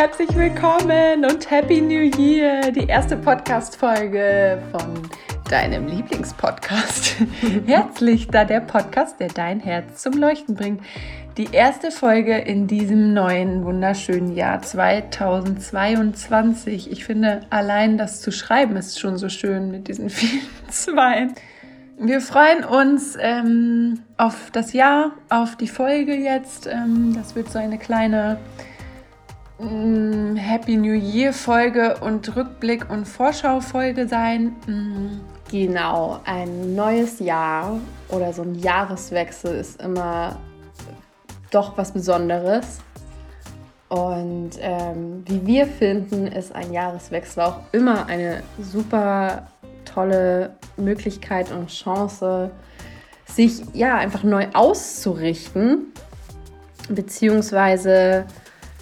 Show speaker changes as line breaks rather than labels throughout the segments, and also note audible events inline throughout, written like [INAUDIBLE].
herzlich willkommen und Happy New Year, die erste Podcast-Folge von deinem Lieblingspodcast. [LAUGHS] Herzlich, da der Podcast, der dein Herz zum Leuchten bringt. Die erste Folge in diesem neuen, wunderschönen Jahr 2022. Ich finde, allein das zu schreiben ist schon so schön mit diesen [LAUGHS] vielen Zweien. Wir freuen uns ähm, auf das Jahr, auf die Folge jetzt. Ähm, das wird so eine kleine Happy New Year Folge und Rückblick und Vorschau Folge sein.
Mm. Genau, ein neues Jahr oder so ein Jahreswechsel ist immer doch was Besonderes. Und ähm, wie wir finden, ist ein Jahreswechsel auch immer eine super tolle Möglichkeit und Chance, sich ja einfach neu auszurichten, beziehungsweise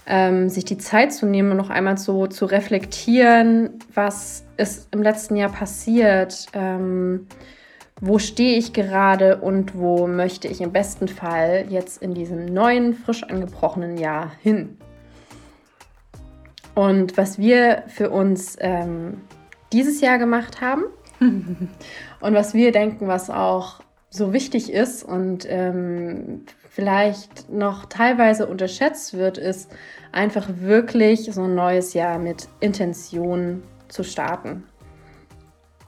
ähm, sich die Zeit zu nehmen und noch einmal so zu reflektieren, was ist im letzten Jahr passiert, ähm, wo stehe ich gerade und wo möchte ich im besten Fall jetzt in diesem neuen, frisch angebrochenen Jahr hin. Und was wir für uns ähm, dieses Jahr gemacht haben, [LAUGHS] und was wir denken, was auch so wichtig ist und ähm, vielleicht noch teilweise unterschätzt wird, ist einfach wirklich so ein neues Jahr mit Intention zu starten.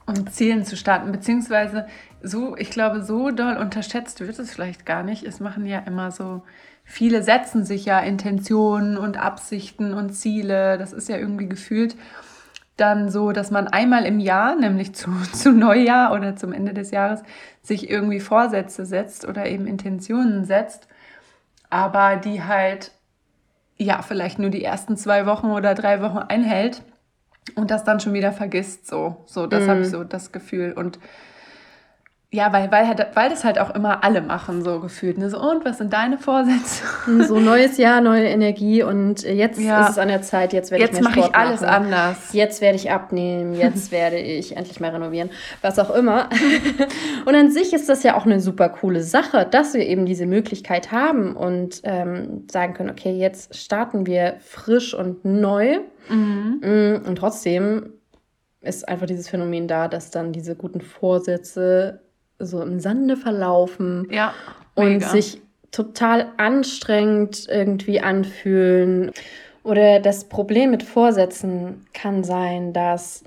Und Zielen zu starten, beziehungsweise so, ich glaube, so doll unterschätzt wird es vielleicht gar nicht. Es machen ja immer so, viele setzen sich ja Intentionen und Absichten und Ziele. Das ist ja irgendwie gefühlt dann so, dass man einmal im Jahr, nämlich zu, [LAUGHS] zu Neujahr oder zum Ende des Jahres, sich irgendwie Vorsätze setzt oder eben Intentionen setzt, aber die halt ja vielleicht nur die ersten zwei Wochen oder drei Wochen einhält und das dann schon wieder vergisst. So, so das mm. habe ich mhm. so das Gefühl und ja, weil, weil, halt, weil das halt auch immer alle machen, so gefühlt. Ne? So, und was sind deine Vorsätze?
So neues Jahr, neue Energie und jetzt ja. ist es an der Zeit, jetzt werde
ich mehr Sport Jetzt mache ich alles
machen.
anders.
Jetzt werde ich abnehmen, jetzt [LAUGHS] werde ich endlich mal renovieren, was auch immer. [LAUGHS] und an sich ist das ja auch eine super coole Sache, dass wir eben diese Möglichkeit haben und ähm, sagen können, okay, jetzt starten wir frisch und neu. Mhm. Mm, und trotzdem ist einfach dieses Phänomen da, dass dann diese guten Vorsätze so im Sande verlaufen
ja,
und sich total anstrengend irgendwie anfühlen. Oder das Problem mit Vorsätzen kann sein, dass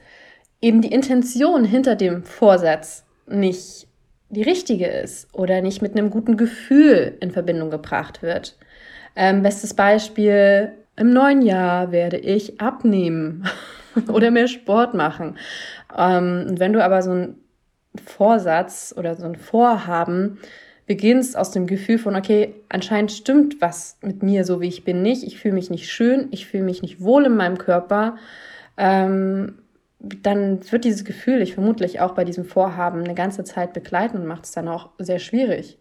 eben die Intention hinter dem Vorsatz nicht die richtige ist oder nicht mit einem guten Gefühl in Verbindung gebracht wird. Ähm, bestes Beispiel, im neuen Jahr werde ich abnehmen [LAUGHS] oder mehr Sport machen. Ähm, wenn du aber so ein Vorsatz oder so ein Vorhaben beginnst aus dem Gefühl von, okay, anscheinend stimmt was mit mir, so wie ich bin, nicht. Ich fühle mich nicht schön, ich fühle mich nicht wohl in meinem Körper. Ähm, dann wird dieses Gefühl ich vermutlich auch bei diesem Vorhaben eine ganze Zeit begleiten und macht es dann auch sehr schwierig.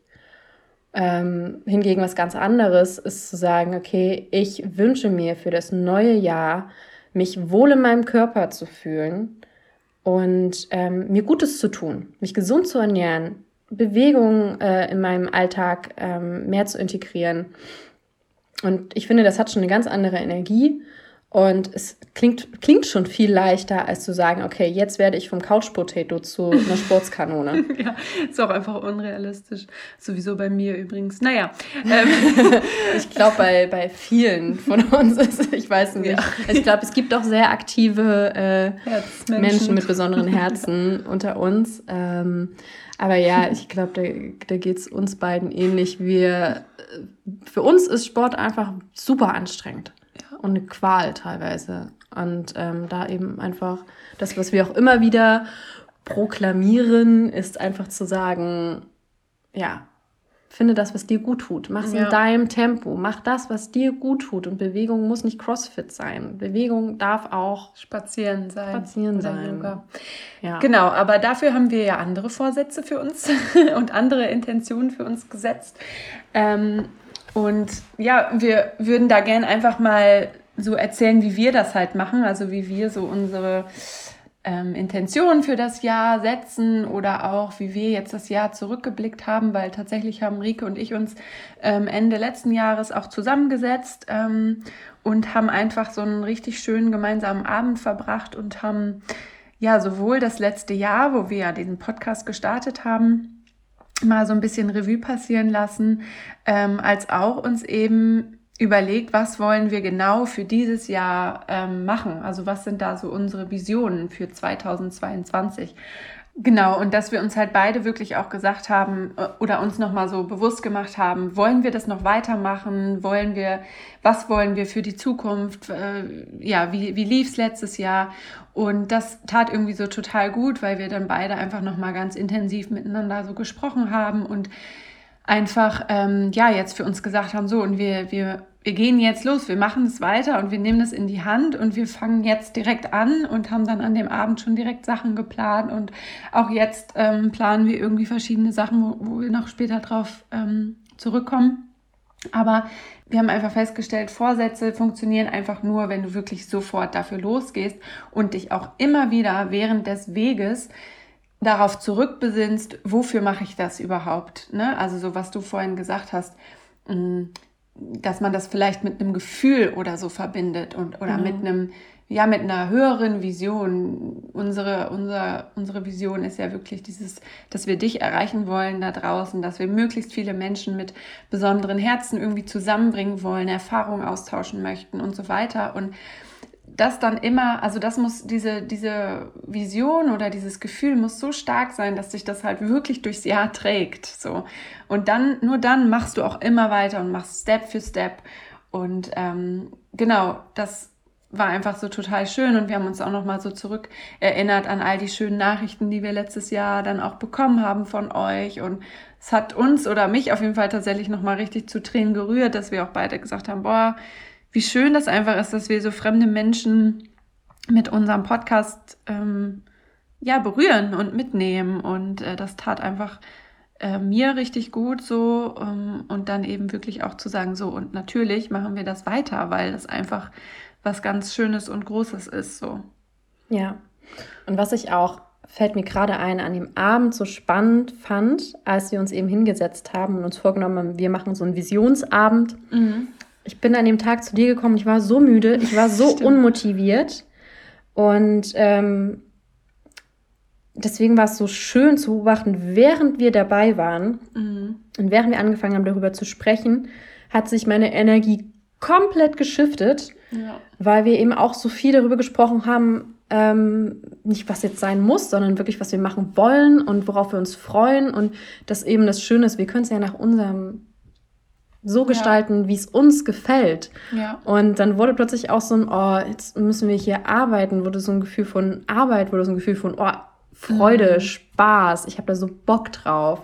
Ähm, hingegen was ganz anderes ist zu sagen, okay, ich wünsche mir für das neue Jahr, mich wohl in meinem Körper zu fühlen und ähm, mir Gutes zu tun, mich gesund zu ernähren, Bewegung äh, in meinem Alltag ähm, mehr zu integrieren. Und ich finde, das hat schon eine ganz andere Energie und es klingt, klingt schon viel leichter, als zu sagen, okay, jetzt werde ich vom Couch Potato zu einer Sportskanone. [LAUGHS]
ja, ist auch einfach unrealistisch. Sowieso bei mir übrigens. Naja. Ähm. [LAUGHS]
ich glaube, bei, bei vielen von uns ist, ich weiß nicht. Ja. Ich glaube, es gibt auch sehr aktive äh, Menschen mit besonderen Herzen unter uns. Ähm, aber ja, ich glaube, da, da geht es uns beiden ähnlich. Wir, äh, für uns ist Sport einfach super anstrengend und eine Qual teilweise. Und ähm, da eben einfach das, was wir auch immer wieder proklamieren, ist einfach zu sagen, ja, finde das, was dir gut tut. Mach es ja. in deinem Tempo. Mach das, was dir gut tut. Und Bewegung muss nicht Crossfit sein. Bewegung darf auch
spazieren sein.
Spazieren sein. Yoga.
Ja. Genau, aber dafür haben wir ja andere Vorsätze für uns [LAUGHS] und andere Intentionen für uns gesetzt. Ähm, und ja, wir würden da gern einfach mal so erzählen, wie wir das halt machen, also wie wir so unsere ähm, Intentionen für das Jahr setzen oder auch, wie wir jetzt das Jahr zurückgeblickt haben, weil tatsächlich haben Rike und ich uns ähm, Ende letzten Jahres auch zusammengesetzt ähm, und haben einfach so einen richtig schönen gemeinsamen Abend verbracht und haben ja sowohl das letzte Jahr, wo wir ja diesen Podcast gestartet haben, mal so ein bisschen Revue passieren lassen, ähm, als auch uns eben überlegt, was wollen wir genau für dieses Jahr ähm, machen. Also was sind da so unsere Visionen für 2022. Genau, und dass wir uns halt beide wirklich auch gesagt haben äh, oder uns nochmal so bewusst gemacht haben, wollen wir das noch weitermachen? Wollen wir, was wollen wir für die Zukunft? Äh, ja, wie, wie lief es letztes Jahr? Und das tat irgendwie so total gut, weil wir dann beide einfach nochmal ganz intensiv miteinander so gesprochen haben und einfach, ähm, ja, jetzt für uns gesagt haben, so, und wir, wir wir gehen jetzt los, wir machen es weiter und wir nehmen das in die Hand und wir fangen jetzt direkt an und haben dann an dem Abend schon direkt Sachen geplant und auch jetzt ähm, planen wir irgendwie verschiedene Sachen, wo, wo wir noch später drauf ähm, zurückkommen. Aber wir haben einfach festgestellt, Vorsätze funktionieren einfach nur, wenn du wirklich sofort dafür losgehst und dich auch immer wieder während des Weges darauf zurückbesinnst, wofür mache ich das überhaupt? Ne? Also so, was du vorhin gesagt hast, mm, dass man das vielleicht mit einem Gefühl oder so verbindet und oder mhm. mit einem ja mit einer höheren Vision. Unsere unser, unsere Vision ist ja wirklich dieses, dass wir dich erreichen wollen da draußen, dass wir möglichst viele Menschen mit besonderen Herzen irgendwie zusammenbringen wollen, Erfahrungen austauschen möchten und so weiter und das dann immer, also das muss, diese, diese Vision oder dieses Gefühl muss so stark sein, dass sich das halt wirklich durchs Jahr trägt. So. Und dann, nur dann machst du auch immer weiter und machst Step für Step. Und ähm, genau, das war einfach so total schön und wir haben uns auch noch mal so zurück erinnert an all die schönen Nachrichten, die wir letztes Jahr dann auch bekommen haben von euch und es hat uns oder mich auf jeden Fall tatsächlich noch mal richtig zu Tränen gerührt, dass wir auch beide gesagt haben, boah, wie schön das einfach ist, dass wir so fremde Menschen mit unserem Podcast ähm, ja berühren und mitnehmen. Und äh, das tat einfach äh, mir richtig gut so ähm, und dann eben wirklich auch zu sagen, so und natürlich machen wir das weiter, weil das einfach was ganz Schönes und Großes ist. So.
Ja. Und was ich auch fällt mir gerade ein, an dem Abend so spannend fand, als wir uns eben hingesetzt haben und uns vorgenommen haben, wir machen so einen Visionsabend. Mhm ich bin an dem Tag zu dir gekommen, ich war so müde, ich war so [LAUGHS] unmotiviert. Und ähm, deswegen war es so schön zu beobachten, während wir dabei waren mhm. und während wir angefangen haben, darüber zu sprechen, hat sich meine Energie komplett geschiftet, ja. weil wir eben auch so viel darüber gesprochen haben, ähm, nicht was jetzt sein muss, sondern wirklich, was wir machen wollen und worauf wir uns freuen und dass eben das Schöne ist, wir können es ja nach unserem so gestalten, ja. wie es uns gefällt. Ja. Und dann wurde plötzlich auch so ein, oh, jetzt müssen wir hier arbeiten, wurde so ein Gefühl von Arbeit, wurde so ein Gefühl von, oh, Freude, mhm. Spaß, ich habe da so Bock drauf.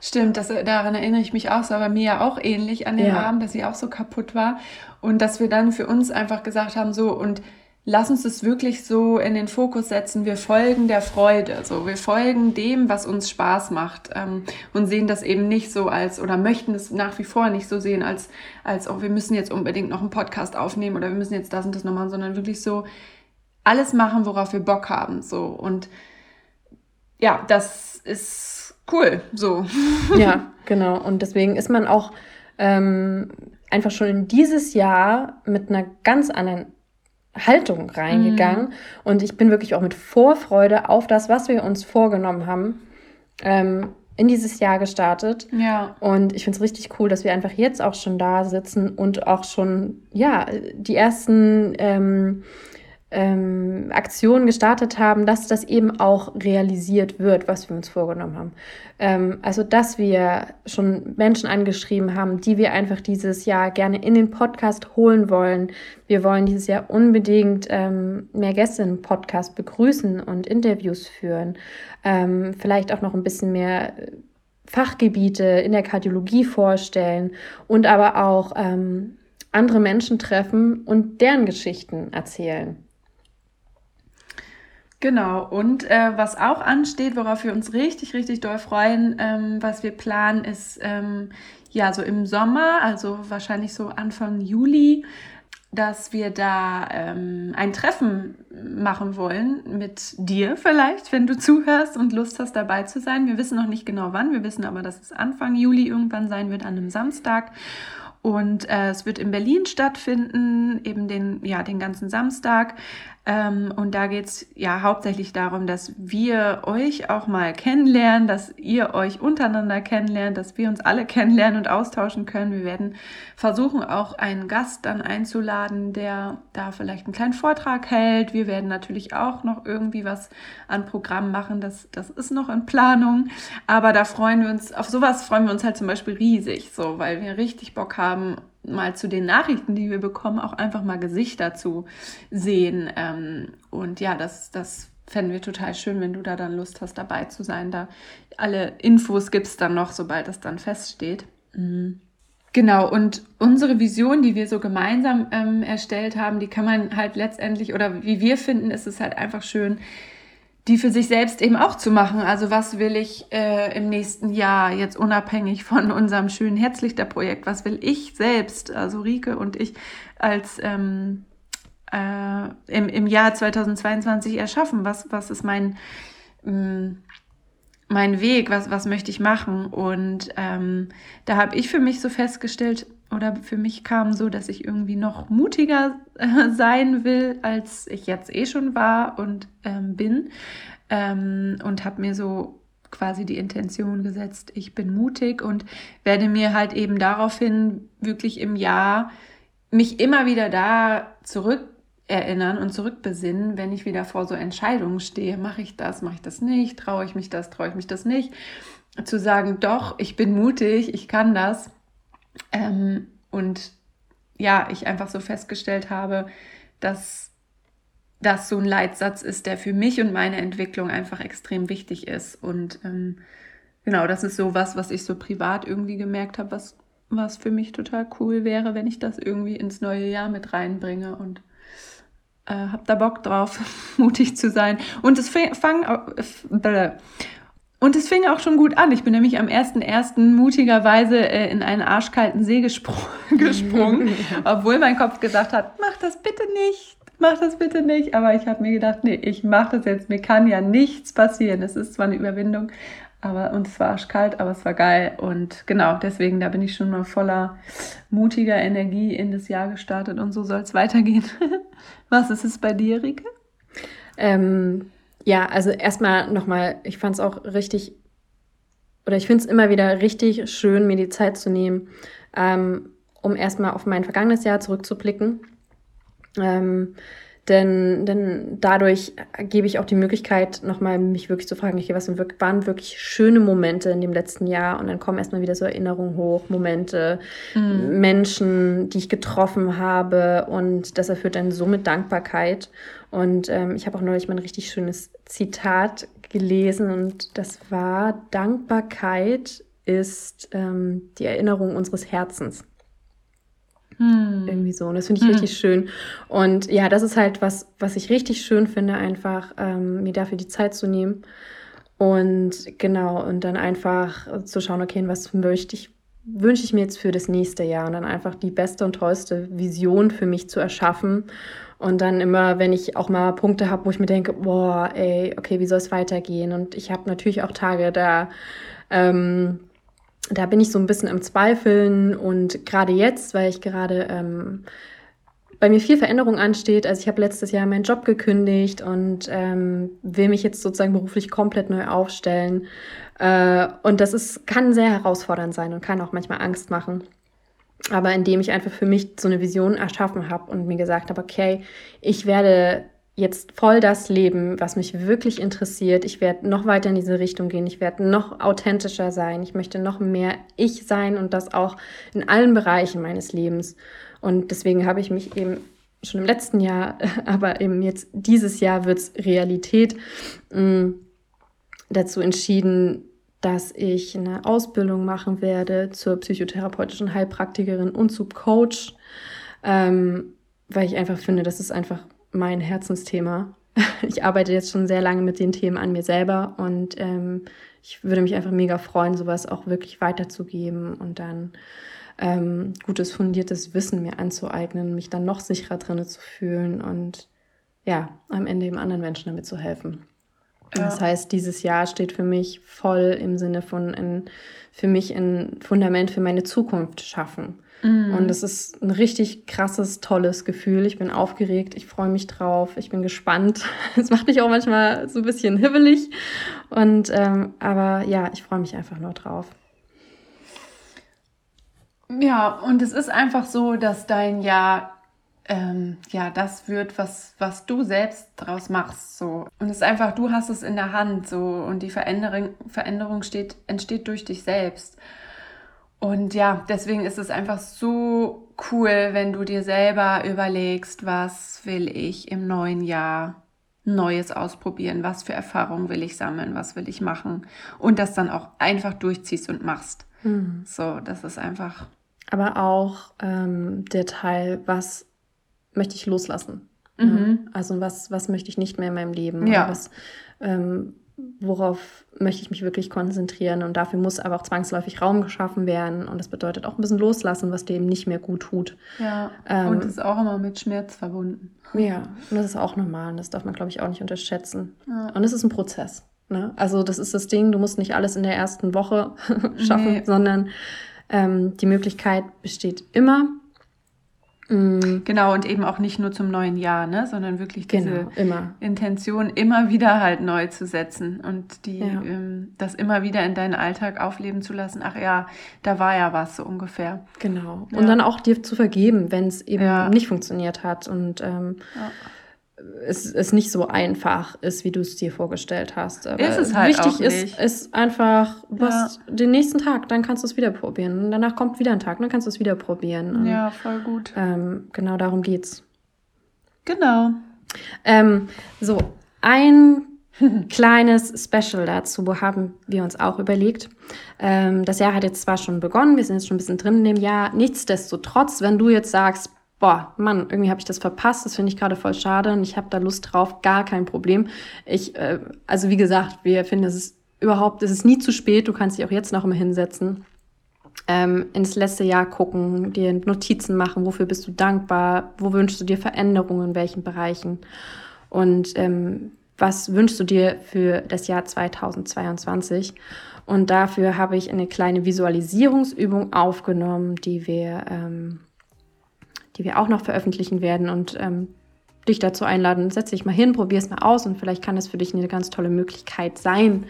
Stimmt, das, daran erinnere ich mich auch. Es war bei mir ja auch ähnlich an dem ja. Abend, dass sie auch so kaputt war. Und dass wir dann für uns einfach gesagt haben, so, und lass uns das wirklich so in den Fokus setzen. Wir folgen der Freude, so wir folgen dem, was uns Spaß macht ähm, und sehen das eben nicht so als oder möchten es nach wie vor nicht so sehen als als oh, wir müssen jetzt unbedingt noch einen Podcast aufnehmen oder wir müssen jetzt das und das noch machen, sondern wirklich so alles machen, worauf wir Bock haben, so und ja, das ist cool, so. [LAUGHS]
Ja, genau. Und deswegen ist man auch ähm, einfach schon dieses Jahr mit einer ganz anderen Haltung reingegangen. Mhm. Und ich bin wirklich auch mit Vorfreude auf das, was wir uns vorgenommen haben, ähm, in dieses Jahr gestartet. Ja. Und ich finde es richtig cool, dass wir einfach jetzt auch schon da sitzen und auch schon, ja, die ersten ähm, ähm, Aktionen gestartet haben, dass das eben auch realisiert wird, was wir uns vorgenommen haben. Ähm, also, dass wir schon Menschen angeschrieben haben, die wir einfach dieses Jahr gerne in den Podcast holen wollen. Wir wollen dieses Jahr unbedingt ähm, mehr Gäste im Podcast begrüßen und Interviews führen. Ähm, vielleicht auch noch ein bisschen mehr Fachgebiete in der Kardiologie vorstellen und aber auch ähm, andere Menschen treffen und deren Geschichten erzählen.
Genau, und äh, was auch ansteht, worauf wir uns richtig, richtig doll freuen, ähm, was wir planen, ist ähm, ja so im Sommer, also wahrscheinlich so Anfang Juli, dass wir da ähm, ein Treffen machen wollen mit dir vielleicht, wenn du zuhörst und Lust hast dabei zu sein. Wir wissen noch nicht genau wann, wir wissen aber, dass es Anfang Juli irgendwann sein wird, an einem Samstag. Und äh, es wird in Berlin stattfinden, eben den, ja, den ganzen Samstag. Ähm, und da geht es ja hauptsächlich darum, dass wir euch auch mal kennenlernen, dass ihr euch untereinander kennenlernt, dass wir uns alle [LAUGHS] kennenlernen und austauschen können. Wir werden versuchen, auch einen Gast dann einzuladen, der da vielleicht einen kleinen Vortrag hält. Wir werden natürlich auch noch irgendwie was an Programm machen. Das, das ist noch in Planung. Aber da freuen wir uns, auf sowas freuen wir uns halt zum Beispiel riesig, so, weil wir richtig Bock haben, mal zu den Nachrichten, die wir bekommen, auch einfach mal Gesichter zu sehen. Ähm, und ja, das, das fänden wir total schön, wenn du da dann Lust hast, dabei zu sein. Da alle Infos gibt es dann noch, sobald das dann feststeht. Mhm. Genau, und unsere Vision, die wir so gemeinsam ähm, erstellt haben, die kann man halt letztendlich, oder wie wir finden, ist es halt einfach schön, die für sich selbst eben auch zu machen. Also was will ich äh, im nächsten Jahr jetzt unabhängig von unserem schönen Herzlichter-Projekt, was will ich selbst, also Rike und ich als ähm, äh, im, im Jahr 2022 erschaffen? Was, was ist mein, ähm, mein Weg? Was, was möchte ich machen? Und ähm, da habe ich für mich so festgestellt, oder für mich kam so, dass ich irgendwie noch mutiger äh, sein will, als ich jetzt eh schon war und ähm, bin. Ähm, und habe mir so quasi die Intention gesetzt, ich bin mutig und werde mir halt eben daraufhin wirklich im Jahr mich immer wieder da zurück erinnern und zurückbesinnen, wenn ich wieder vor so Entscheidungen stehe, mache ich das, mache ich das nicht, traue ich mich das, traue ich mich das nicht, zu sagen, doch, ich bin mutig, ich kann das ähm, und ja, ich einfach so festgestellt habe, dass das so ein Leitsatz ist, der für mich und meine Entwicklung einfach extrem wichtig ist. Und ähm, genau, das ist so was, was ich so privat irgendwie gemerkt habe, was, was für mich total cool wäre, wenn ich das irgendwie ins neue Jahr mit reinbringe und äh, hab da Bock drauf, [LAUGHS] mutig zu sein. Und es fang, äh, und es fing auch schon gut an. Ich bin nämlich am 1.1. mutigerweise äh, in einen arschkalten See gespr [LAUGHS] gesprungen, [LAUGHS] obwohl mein Kopf gesagt hat, mach das bitte nicht, mach das bitte nicht. Aber ich habe mir gedacht, nee, ich mache das jetzt. Mir kann ja nichts passieren. Es ist zwar eine Überwindung, aber und es war arschkalt, aber es war geil. Und genau, deswegen, da bin ich schon mal voller mutiger Energie in das Jahr gestartet und so soll es weitergehen. [LAUGHS] Was ist es bei dir, Rike?
Ähm ja, also erstmal nochmal, ich fand es auch richtig, oder ich finde es immer wieder richtig schön, mir die Zeit zu nehmen, ähm, um erstmal auf mein vergangenes Jahr zurückzublicken. Ähm, denn, denn dadurch gebe ich auch die Möglichkeit, nochmal mich wirklich zu fragen, okay, was waren wirklich schöne Momente in dem letzten Jahr? Und dann kommen erstmal wieder so Erinnerungen hoch, Momente, mhm. Menschen, die ich getroffen habe. Und das erfüllt dann so mit Dankbarkeit. Und ähm, ich habe auch neulich mal ein richtig schönes Zitat gelesen. Und das war, Dankbarkeit ist ähm, die Erinnerung unseres Herzens. Hm. Irgendwie so. Und das finde ich hm. richtig schön. Und ja, das ist halt was, was ich richtig schön finde, einfach ähm, mir dafür die Zeit zu nehmen. Und genau, und dann einfach zu schauen, okay, was möchte ich, wünsche ich mir jetzt für das nächste Jahr und dann einfach die beste und tollste Vision für mich zu erschaffen. Und dann immer, wenn ich auch mal Punkte habe, wo ich mir denke, boah, ey, okay, wie soll es weitergehen? Und ich habe natürlich auch Tage, da ähm, da bin ich so ein bisschen im Zweifeln und gerade jetzt, weil ich gerade ähm, bei mir viel Veränderung ansteht. Also ich habe letztes Jahr meinen Job gekündigt und ähm, will mich jetzt sozusagen beruflich komplett neu aufstellen. Äh, und das ist, kann sehr herausfordernd sein und kann auch manchmal Angst machen. Aber indem ich einfach für mich so eine Vision erschaffen habe und mir gesagt habe, okay, ich werde jetzt voll das Leben, was mich wirklich interessiert. Ich werde noch weiter in diese Richtung gehen. Ich werde noch authentischer sein. Ich möchte noch mehr ich sein und das auch in allen Bereichen meines Lebens. Und deswegen habe ich mich eben schon im letzten Jahr, [LAUGHS] aber eben jetzt dieses Jahr wird es Realität, mm, dazu entschieden, dass ich eine Ausbildung machen werde zur psychotherapeutischen Heilpraktikerin und zu Coach, ähm, weil ich einfach finde, das ist einfach mein Herzensthema. [LAUGHS] Ich arbeite jetzt schon sehr lange mit den Themen an mir selber und ähm, ich würde mich einfach mega freuen, sowas auch wirklich weiterzugeben und dann ähm, gutes, fundiertes Wissen mir anzueignen, mich dann noch sicherer drin zu fühlen und ja, am Ende eben anderen Menschen damit zu helfen. Ja. Das heißt, dieses Jahr steht für mich voll im Sinne von in, für mich ein Fundament für meine Zukunft schaffen. Mhm. Und es ist ein richtig krasses, tolles Gefühl. Ich bin aufgeregt, ich freue mich drauf, ich bin gespannt. [LAUGHS] Es macht mich auch manchmal so ein bisschen hibbelig. Und ähm, aber ja, ich freue mich einfach nur drauf.
Ja, und es ist einfach so, dass dein Jahr ähm, ja das wird, was, was du selbst daraus machst. So. Und es ist einfach, du hast es in der Hand so und die Veränderung, Veränderung steht, entsteht durch dich selbst. Und ja, deswegen ist es einfach so cool, wenn du dir selber überlegst, was will ich im neuen Jahr Neues ausprobieren, was für Erfahrungen will ich sammeln, was will ich machen und das dann auch einfach durchziehst und machst. Mhm. So, das ist einfach.
Aber auch ähm, der Teil, was möchte ich loslassen? Mhm. Also was, was möchte ich nicht mehr in meinem Leben? Ja. Was, ähm, worauf möchte ich mich wirklich konzentrieren und dafür muss aber auch zwangsläufig Raum geschaffen werden und das bedeutet auch ein bisschen loslassen, was dir eben nicht mehr gut tut.
Ja, ähm, und ist auch immer mit Schmerz verbunden.
Ja, und das ist auch normal und das darf man, glaube ich, auch nicht unterschätzen. Ja. Und es ist ein Prozess. Ne? Also das ist das Ding, du musst nicht alles in der ersten Woche [LAUGHS] schaffen, nee. sondern ähm, die Möglichkeit besteht immer
Mhm. Genau, und eben auch nicht nur zum neuen Jahr, ne, sondern wirklich diese genau, immer. Intention immer wieder halt neu zu setzen und die, ja. ähm, das immer wieder in deinen Alltag aufleben zu lassen. Ach ja, da war ja was so ungefähr.
Genau. Ja. Und dann auch dir zu vergeben, wenn es eben ja. nicht funktioniert hat. Und ähm, es, es nicht so einfach ist, wie du es dir vorgestellt hast. Aber ist es halt wichtig ist, ist einfach, was ja. den nächsten Tag, dann kannst du es wieder probieren. Und danach kommt wieder ein Tag, dann kannst du es wieder probieren. Und,
ja, voll gut.
Ähm, genau darum geht's.
Genau.
Ähm, so, ein [LAUGHS] kleines Special dazu haben wir uns auch überlegt. Ähm, das Jahr hat jetzt zwar schon begonnen, wir sind jetzt schon ein bisschen drin in dem Jahr. Nichtsdestotrotz, wenn du jetzt sagst, boah, Mann, irgendwie habe ich das verpasst, das finde ich gerade voll schade und ich habe da Lust drauf, gar kein Problem. Ich, äh, also wie gesagt, wir finden, es ist überhaupt, es ist nie zu spät, du kannst dich auch jetzt noch immer hinsetzen, ähm, ins letzte Jahr gucken, dir Notizen machen, wofür bist du dankbar, wo wünschst du dir Veränderungen, in welchen Bereichen? Und ähm, was wünschst du dir für das Jahr 2022? Und dafür habe ich eine kleine Visualisierungsübung aufgenommen, die wir ähm, die wir auch noch veröffentlichen werden und ähm, dich dazu einladen, setz dich mal hin, probier es mal aus und vielleicht kann es für dich eine ganz tolle Möglichkeit sein,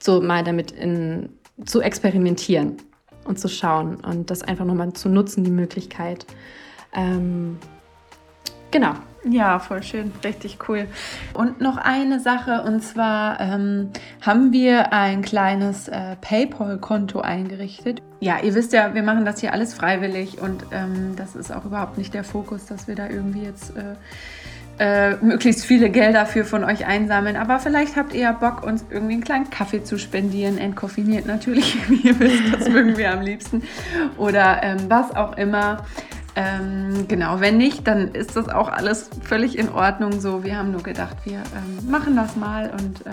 so mal damit in, zu experimentieren und zu schauen und das einfach nochmal zu nutzen, die Möglichkeit. Ähm, genau.
Ja, voll schön, richtig cool. Und noch eine Sache, und zwar ähm, haben wir ein kleines äh, PayPal-Konto eingerichtet. Ja, ihr wisst ja, wir machen das hier alles freiwillig und ähm, das ist auch überhaupt nicht der Fokus, dass wir da irgendwie jetzt äh, äh, möglichst viele Gelder für von euch einsammeln. Aber vielleicht habt ihr ja Bock, uns irgendwie einen kleinen Kaffee zu spendieren, entkoffiniert natürlich, [LAUGHS] wie ihr wisst, das mögen wir am liebsten. Oder ähm, was auch immer. Ähm, genau, wenn nicht, dann ist das auch alles völlig in Ordnung so. Wir haben nur gedacht, wir ähm, machen das mal und äh,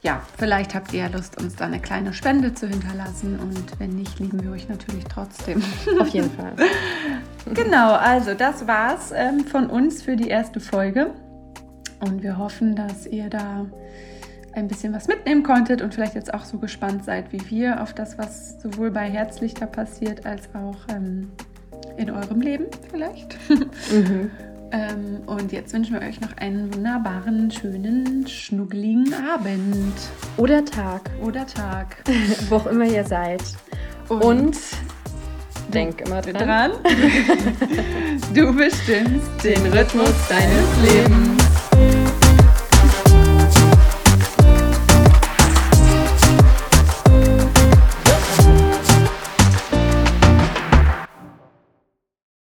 ja, vielleicht habt ihr Lust, uns da eine kleine Spende zu hinterlassen und wenn nicht, lieben wir euch natürlich trotzdem.
Auf jeden Fall. [LAUGHS]
genau, also das war's ähm, von uns für die erste Folge und wir hoffen, dass ihr da ein bisschen was mitnehmen konntet und vielleicht jetzt auch so gespannt seid wie wir auf das, was sowohl bei Herzlichter passiert als auch ähm, in eurem Leben vielleicht. Mhm. [LAUGHS] ähm, und jetzt wünschen wir euch noch einen wunderbaren, schönen, schnuggeligen Abend.
Oder Tag.
Oder Tag. [LAUGHS]
Wo auch immer ihr seid.
Und, und denk immer dran. dran. [LAUGHS] du bestimmst den Rhythmus deines Lebens.